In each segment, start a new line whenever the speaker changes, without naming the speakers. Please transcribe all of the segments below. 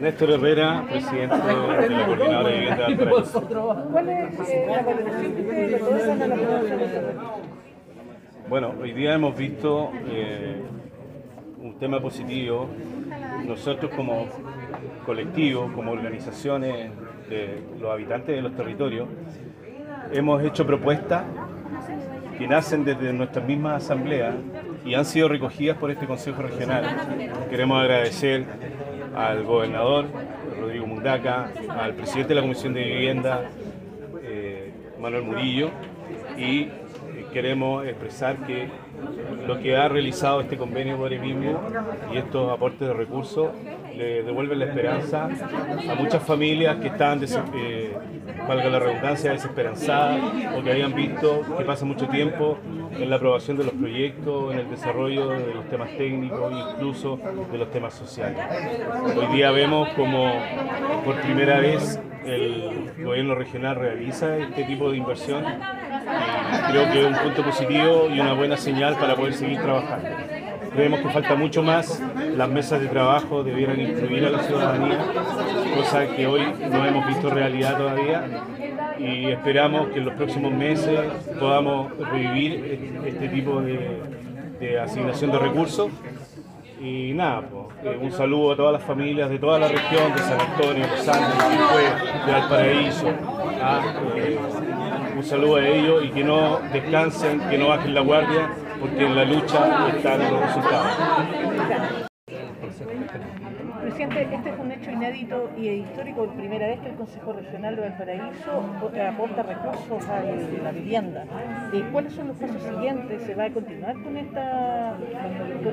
Néstor Herrera, presidente de la Coordinadora de Vivienda de. Bueno, hoy día hemos visto eh, un tema positivo. Nosotros como colectivo, como organizaciones de los habitantes de los territorios, hemos hecho propuestas que nacen desde nuestras mismas asambleas y han sido recogidas por este Consejo Regional. Queremos agradecer al gobernador Rodrigo Mundaca, al presidente de la Comisión de Vivienda, eh, Manuel Murillo, y eh, queremos expresar que lo que ha realizado este convenio por el mismo y estos aportes de recursos le devuelven la esperanza a muchas familias que están, eh, valga la redundancia, desesperanzadas o que habían visto que pasa mucho tiempo en la aprobación de los proyectos, en el desarrollo de los temas técnicos incluso de los temas sociales. Hoy día vemos como por primera vez el gobierno regional realiza este tipo de inversión creo que es un punto positivo y una buena señal para poder seguir trabajando. Creemos que falta mucho más, las mesas de trabajo debieran incluir a la ciudadanía, cosa que hoy no hemos visto realidad todavía y esperamos que en los próximos meses podamos revivir este, tipo de, asignación de recursos. Y nada, pues, eh, un saludo a todas las familias de toda la región, de San Antonio, de de Quilpué, de Valparaíso. ah, eh, un saludo a ellos y que no descansen, que no bajen la guardia, porque en la lucha están los resultados.
Presidente, este es un hecho inédito y histórico, por primera vez que el Consejo Regional de Valparaíso aporta recursos a la vivienda. Eh, ¿Cuáles son los pasos siguientes? ¿Se va a continuar con esta,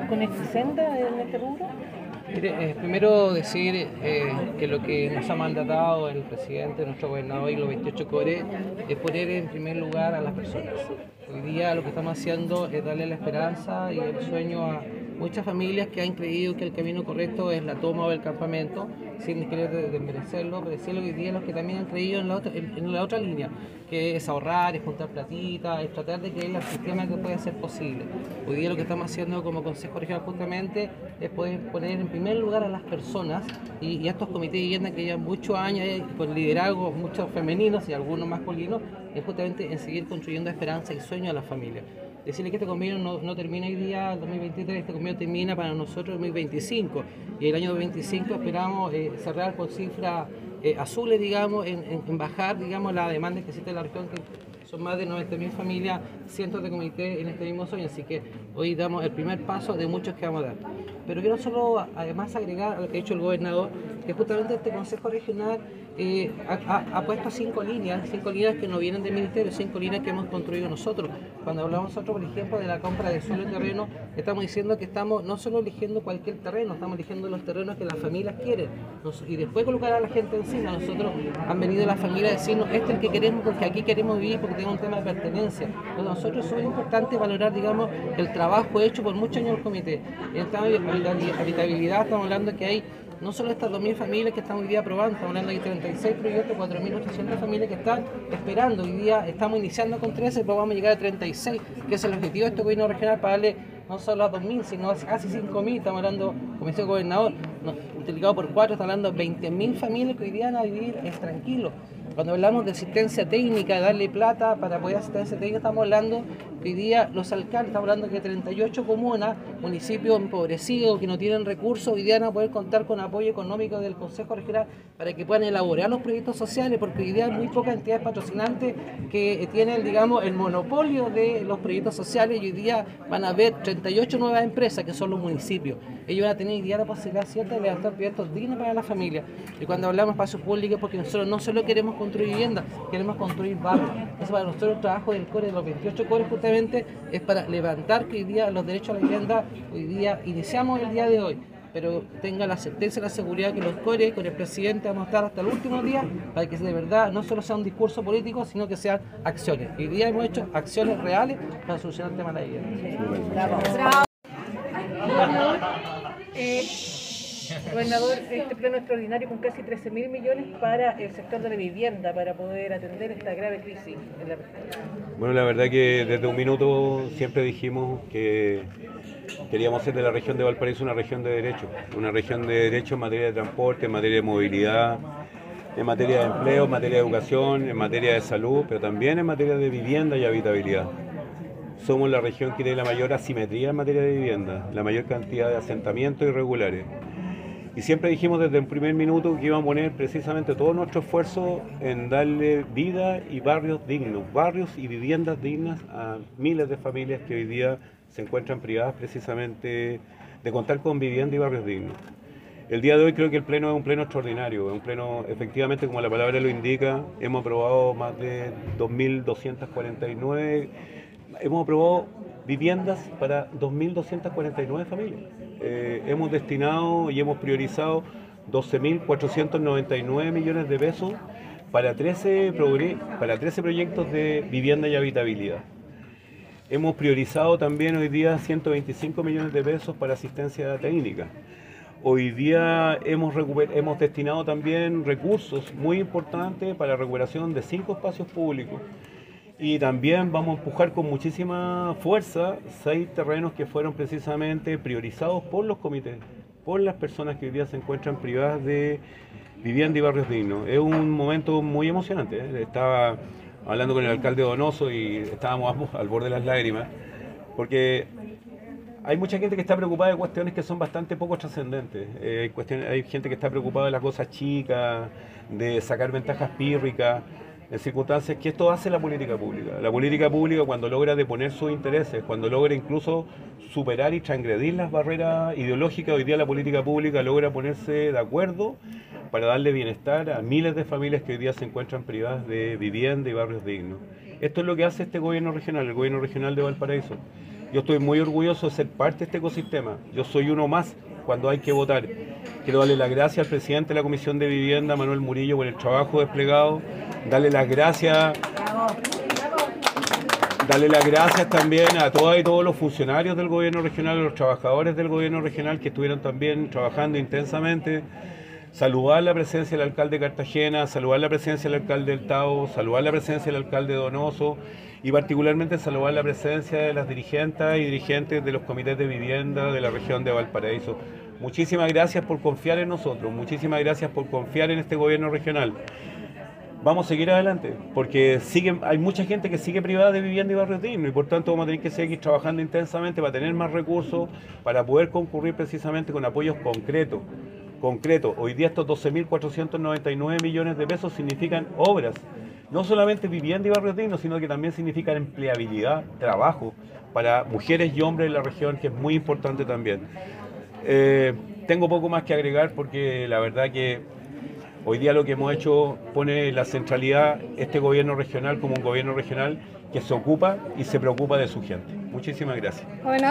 con, esta senda en este rubro?
Eh, primero decir eh, que lo que nos ha mandatado el presidente, nuestro gobernador y los 28 core es poner en primer lugar a las personas. Hoy día lo que estamos haciendo es darle la esperanza y el sueño a muchas familias que han creído que el camino correcto es la toma del campamento, sin querer de- desmerecerlo, pero decirlo que hoy día los que también han creído en la otra, en, la otra línea, que es ahorrar, es juntar platita, es tratar de creer el sistema que puede ser posible. Hoy día lo que estamos haciendo como Consejo Regional justamente es poder poner en primer lugar a las personas y, a estos comités de vivienda que llevan muchos años eh, con liderazgo, muchos femeninos y algunos masculinos, es justamente en seguir construyendo esperanza y sueño a las familias. Decirle que este convenio no, no termina hoy día, el 2023, este convenio termina para nosotros el 2025 y el año 2025 esperamos eh, cerrar con cifras eh, azules, digamos, en, en- en bajar, digamos, la demanda que existe en la región, son más de 90.000 familias, cientos de comités en este mismo sueño, así que hoy damos el primer paso de muchos que vamos a dar. Pero quiero solo además agregar a lo que ha dicho el gobernador, que justamente este Consejo Regional eh, ha, ha- ha puesto cinco líneas, cinco líneas que no vienen del Ministerio, cinco líneas que hemos construido nosotros. Cuando hablamos nosotros, por ejemplo, de la compra de suelo y terreno, estamos diciendo que estamos no solo eligiendo cualquier terreno, estamos eligiendo los terrenos que las familias quieren. Nos- y después colocar a la gente encima. Nosotros han venido las familias a decirnos, este es el que queremos porque aquí queremos vivir, porque un tema de pertenencia. Entonces, nosotros es muy importante valorar, digamos, el trabajo hecho por muchos años el comité. En el de habitabilidad- estamos hablando que hay no solo estas 2.000 familias que están hoy día aprobando, estamos hablando de 36 proyectos, 4.800 familias que están esperando. Hoy día estamos iniciando con 13, pero vamos a llegar a 36, que es el objetivo de este gobierno regional para darle no solo a 2.000, sino a casi 5.000. Estamos hablando, como el gobernador, multiplicado por 4, estamos hablando de 20.000 familias que hoy día van a vivir eh, tranquilos. Cuando hablamos de asistencia técnica, darle plata para poder asistencia técnica, estamos hablando hoy día los alcaldes, estamos hablando que 38 comunas, municipios empobrecidos que no tienen recursos, hoy día van a poder contar con apoyo económico del Consejo Regional para que puedan elaborar los proyectos sociales, porque hoy día hay muy pocas entidades patrocinantes que tienen, digamos, el monopolio de los proyectos sociales y hoy día van a haber 38 nuevas empresas que son los municipios. Ellos van a tener hoy día la posibilidad cierta de levantar proyectos dignos para la familia. Y cuando hablamos de espacios públicos, porque nosotros no solo queremos construir viviendas, queremos construir barrios. Entonces, para nosotros el trabajo del core, de los 28 cores justamente, es para levantar que hoy día los derechos a la vivienda, hoy día iniciamos el día de hoy pero tenga la certeza y la seguridad que los core con el presidente vamos a estar hasta el último día para que de verdad no solo sea un discurso político, sino que sean acciones. Hoy día hemos hecho acciones reales para solucionar el tema de la vivienda.
Eh, Gobernador, este pleno extraordinario con casi 13 mil millones para el sector de la vivienda, para poder atender esta grave crisis en la.
Bueno, la verdad que desde un minuto siempre dijimos que queríamos ser de la región de Valparaíso una región de derecho, una región de derecho en materia de transporte, en materia de movilidad, en materia de empleo, en materia de educación, en materia de salud, pero también en materia de vivienda y habitabilidad. Somos la región que tiene la mayor asimetría en materia de vivienda, la mayor cantidad de asentamientos irregulares. Y siempre dijimos desde el primer minuto que íbamos a poner precisamente todo nuestro esfuerzo en darle vida y barrios dignos, barrios y viviendas dignas a miles de familias que hoy día se encuentran privadas precisamente de contar con vivienda y barrios dignos. El día de hoy creo que el pleno es un pleno extraordinario, es un pleno, efectivamente, como la palabra lo indica, hemos aprobado más de 2.249, hemos aprobado viviendas para 2.249 familias. Eh, hemos destinado y hemos priorizado 12.499 millones de pesos para 13, para 13 proyectos de vivienda y habitabilidad. Hemos priorizado también hoy día 125 millones de pesos para asistencia técnica. Hoy día hemos, hemos destinado también recursos muy importantes para la recuperación de cinco espacios públicos. Y también vamos a empujar con muchísima fuerza seis terrenos que fueron precisamente priorizados por los comités, por las personas que hoy día se encuentran privadas de vivienda y barrios dignos. Es un momento muy emocionante. ¿eh? Estaba hablando con el alcalde Donoso y estábamos al borde de las lágrimas, porque hay mucha gente que está preocupada de cuestiones que son bastante poco trascendentes. Eh, hay gente que está preocupada de las cosas chicas, de sacar ventajas pírricas, en circunstancias que esto hace la política pública. La política pública cuando logra deponer sus intereses, cuando logra incluso superar y transgredir las barreras ideológicas, hoy día la política pública logra ponerse de acuerdo para darle bienestar a miles de familias que hoy día se encuentran privadas de vivienda y barrios dignos. Esto es lo que hace este gobierno regional, el gobierno regional de Valparaíso. Yo estoy muy orgulloso de ser parte de este ecosistema. Yo soy uno más cuando hay que votar. Quiero darle las gracias al presidente de la Comisión de Vivienda, Manuel Murillo, por el trabajo desplegado. Darle las gracias. Darle las gracias también a todas y todos los funcionarios del gobierno regional, a los trabajadores del gobierno regional que estuvieron también trabajando intensamente saludar la presencia del alcalde de Cartagena, saludar la presencia del alcalde del Tao, saludar la presencia del alcalde Donoso y particularmente saludar la presencia de las dirigentes y dirigentes de los comités de vivienda de la región de Valparaíso. Muchísimas gracias por confiar en nosotros, muchísimas gracias por confiar en este gobierno regional. Vamos a seguir adelante, porque sigue, hay mucha gente que sigue privada de vivienda y barrios dignos y por tanto vamos a tener que seguir trabajando intensamente para tener más recursos, para poder concurrir precisamente con apoyos concretos concreto. Hoy día estos 12.499 millones de pesos significan obras, no solamente vivienda y barrios dignos, sino que también significan empleabilidad, trabajo para mujeres y hombres en la región, que es muy importante también. Eh, tengo poco más que agregar porque la verdad que hoy día lo que hemos hecho pone la centralidad este gobierno regional como un gobierno regional que se ocupa y se preocupa de su gente. Muchísimas gracias.